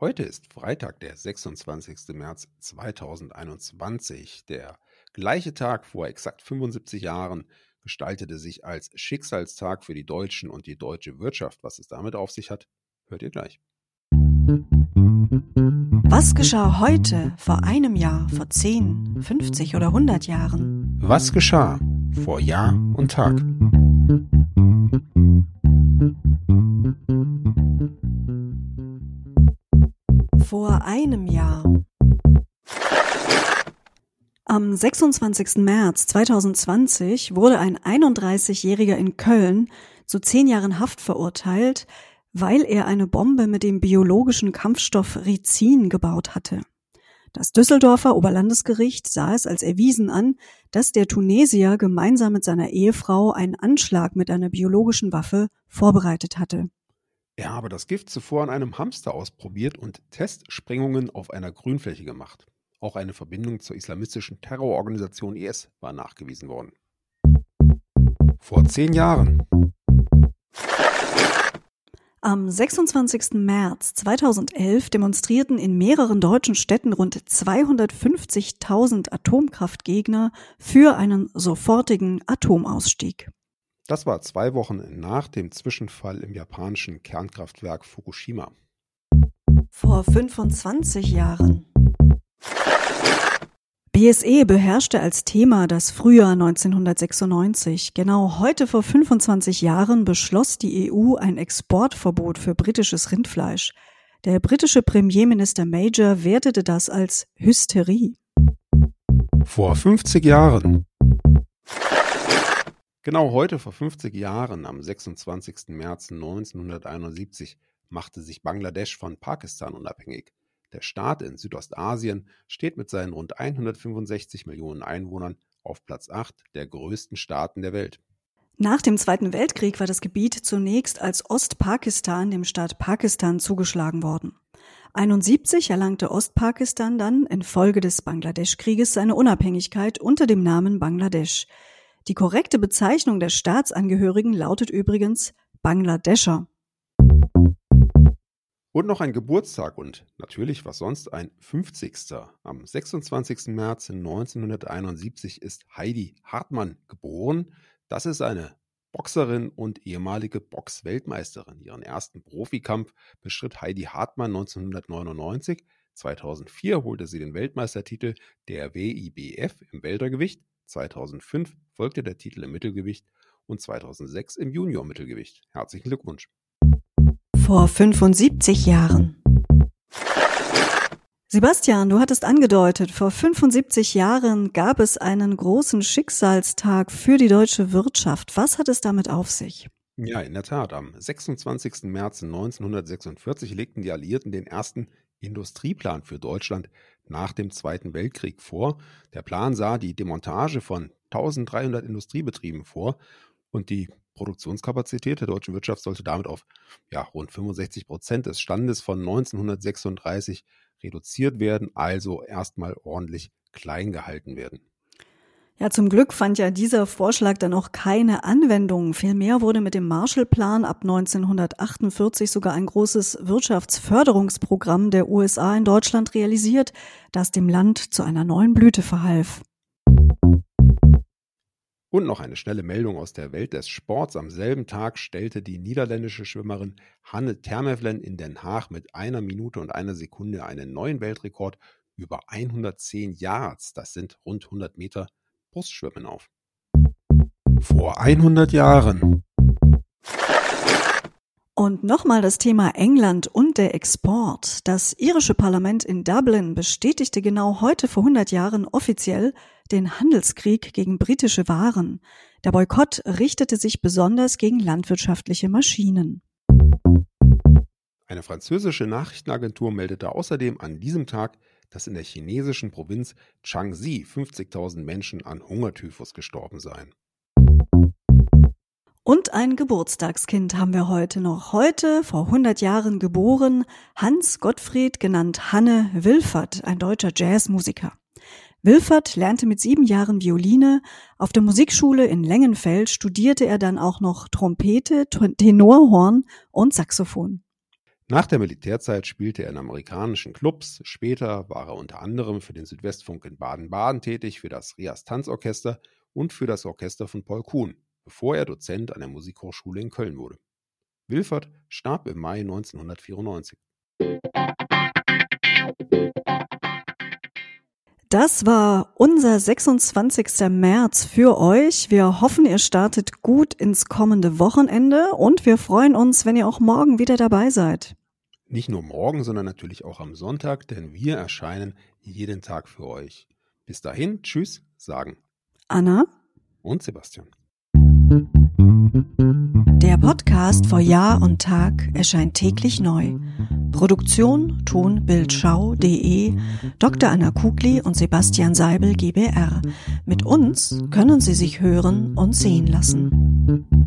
Heute ist Freitag, der 26. März 2021. Der gleiche Tag vor exakt 75 Jahren gestaltete sich als Schicksalstag für die Deutschen und die deutsche Wirtschaft. Was es damit auf sich hat, hört ihr gleich. Was geschah heute, vor einem Jahr, vor 10, 50 oder 100 Jahren? Was geschah vor Jahr und Tag? Vor einem Jahr. Am 26. März 2020 wurde ein 31-Jähriger in Köln zu zehn Jahren Haft verurteilt, weil er eine Bombe mit dem biologischen Kampfstoff Rizin gebaut hatte. Das Düsseldorfer Oberlandesgericht sah es als erwiesen an, dass der Tunesier gemeinsam mit seiner Ehefrau einen Anschlag mit einer biologischen Waffe vorbereitet hatte. Er habe das Gift zuvor an einem Hamster ausprobiert und Testsprengungen auf einer Grünfläche gemacht. Auch eine Verbindung zur islamistischen Terrororganisation IS war nachgewiesen worden. Vor zehn Jahren. Am 26. März 2011 demonstrierten in mehreren deutschen Städten rund 250.000 Atomkraftgegner für einen sofortigen Atomausstieg. Das war zwei Wochen nach dem Zwischenfall im japanischen Kernkraftwerk Fukushima. Vor 25 Jahren. BSE beherrschte als Thema das Frühjahr 1996. Genau heute vor 25 Jahren beschloss die EU ein Exportverbot für britisches Rindfleisch. Der britische Premierminister Major wertete das als Hysterie. Vor 50 Jahren. Genau heute vor 50 Jahren, am 26. März 1971, machte sich Bangladesch von Pakistan unabhängig. Der Staat in Südostasien steht mit seinen rund 165 Millionen Einwohnern auf Platz 8 der größten Staaten der Welt. Nach dem Zweiten Weltkrieg war das Gebiet zunächst als Ostpakistan dem Staat Pakistan zugeschlagen worden. 1971 erlangte Ostpakistan dann infolge des Bangladesch-Krieges seine Unabhängigkeit unter dem Namen Bangladesch. Die korrekte Bezeichnung der Staatsangehörigen lautet übrigens Bangladescher. Und noch ein Geburtstag und natürlich was sonst ein 50. Am 26. März 1971 ist Heidi Hartmann geboren. Das ist eine Boxerin und ehemalige Boxweltmeisterin. Ihren ersten Profikampf bestritt Heidi Hartmann 1999. 2004 holte sie den Weltmeistertitel der WIBF im Weltergewicht 2005 folgte der Titel im Mittelgewicht und 2006 im Junior-Mittelgewicht. Herzlichen Glückwunsch. Vor 75 Jahren. Sebastian, du hattest angedeutet, vor 75 Jahren gab es einen großen Schicksalstag für die deutsche Wirtschaft. Was hat es damit auf sich? Ja, in der Tat. Am 26. März 1946 legten die Alliierten den ersten Industrieplan für Deutschland nach dem Zweiten Weltkrieg vor. Der Plan sah die Demontage von 1300 Industriebetrieben vor und die Produktionskapazität der deutschen Wirtschaft sollte damit auf ja, rund 65 Prozent des Standes von 1936 reduziert werden, also erstmal ordentlich klein gehalten werden. Ja, zum Glück fand ja dieser Vorschlag dann auch keine Anwendung. Vielmehr wurde mit dem Marshallplan ab 1948 sogar ein großes Wirtschaftsförderungsprogramm der USA in Deutschland realisiert, das dem Land zu einer neuen Blüte verhalf. Und noch eine schnelle Meldung aus der Welt des Sports. Am selben Tag stellte die niederländische Schwimmerin Hanne Termevlen in Den Haag mit einer Minute und einer Sekunde einen neuen Weltrekord über 110 Yards. Das sind rund 100 Meter Brustschwimmen auf. Vor 100 Jahren. Und nochmal das Thema England und der Export. Das irische Parlament in Dublin bestätigte genau heute vor 100 Jahren offiziell den Handelskrieg gegen britische Waren. Der Boykott richtete sich besonders gegen landwirtschaftliche Maschinen. Eine französische Nachrichtenagentur meldete außerdem an diesem Tag dass in der chinesischen Provinz Changxi 50.000 Menschen an Hungertyphus gestorben seien. Und ein Geburtstagskind haben wir heute noch. Heute, vor 100 Jahren geboren, Hans Gottfried, genannt Hanne Wilfert, ein deutscher Jazzmusiker. Wilfert lernte mit sieben Jahren Violine. Auf der Musikschule in Lengenfeld studierte er dann auch noch Trompete, Tenorhorn und Saxophon. Nach der Militärzeit spielte er in amerikanischen Clubs. Später war er unter anderem für den Südwestfunk in Baden-Baden tätig, für das Rias Tanzorchester und für das Orchester von Paul Kuhn, bevor er Dozent an der Musikhochschule in Köln wurde. Wilfert starb im Mai 1994. Das war unser 26. März für euch. Wir hoffen, ihr startet gut ins kommende Wochenende und wir freuen uns, wenn ihr auch morgen wieder dabei seid. Nicht nur morgen, sondern natürlich auch am Sonntag, denn wir erscheinen jeden Tag für euch. Bis dahin, tschüss, sagen Anna und Sebastian. Der Podcast vor Jahr und Tag erscheint täglich neu. Produktion tonbildschau.de Dr. Anna Kugli und Sebastian Seibel GBR. Mit uns können Sie sich hören und sehen lassen.